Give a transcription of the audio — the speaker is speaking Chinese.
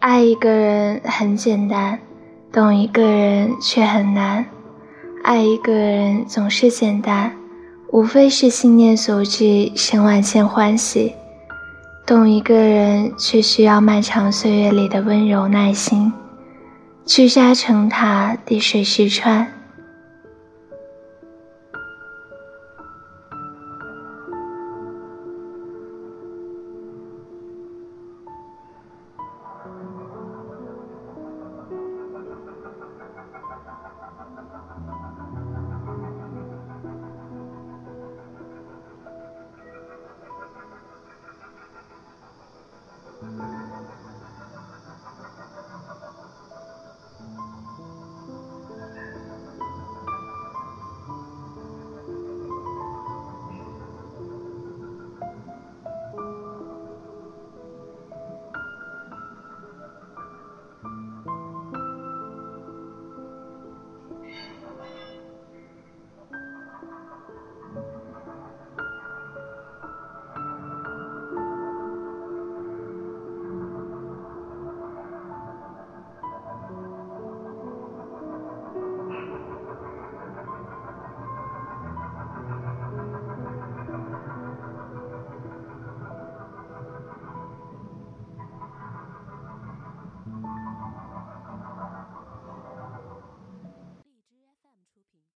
爱一个人很简单，懂一个人却很难。爱一个人总是简单，无非是心念所至，生万千欢喜；懂一个人却需要漫长岁月里的温柔耐心，聚沙成塔，滴水石穿。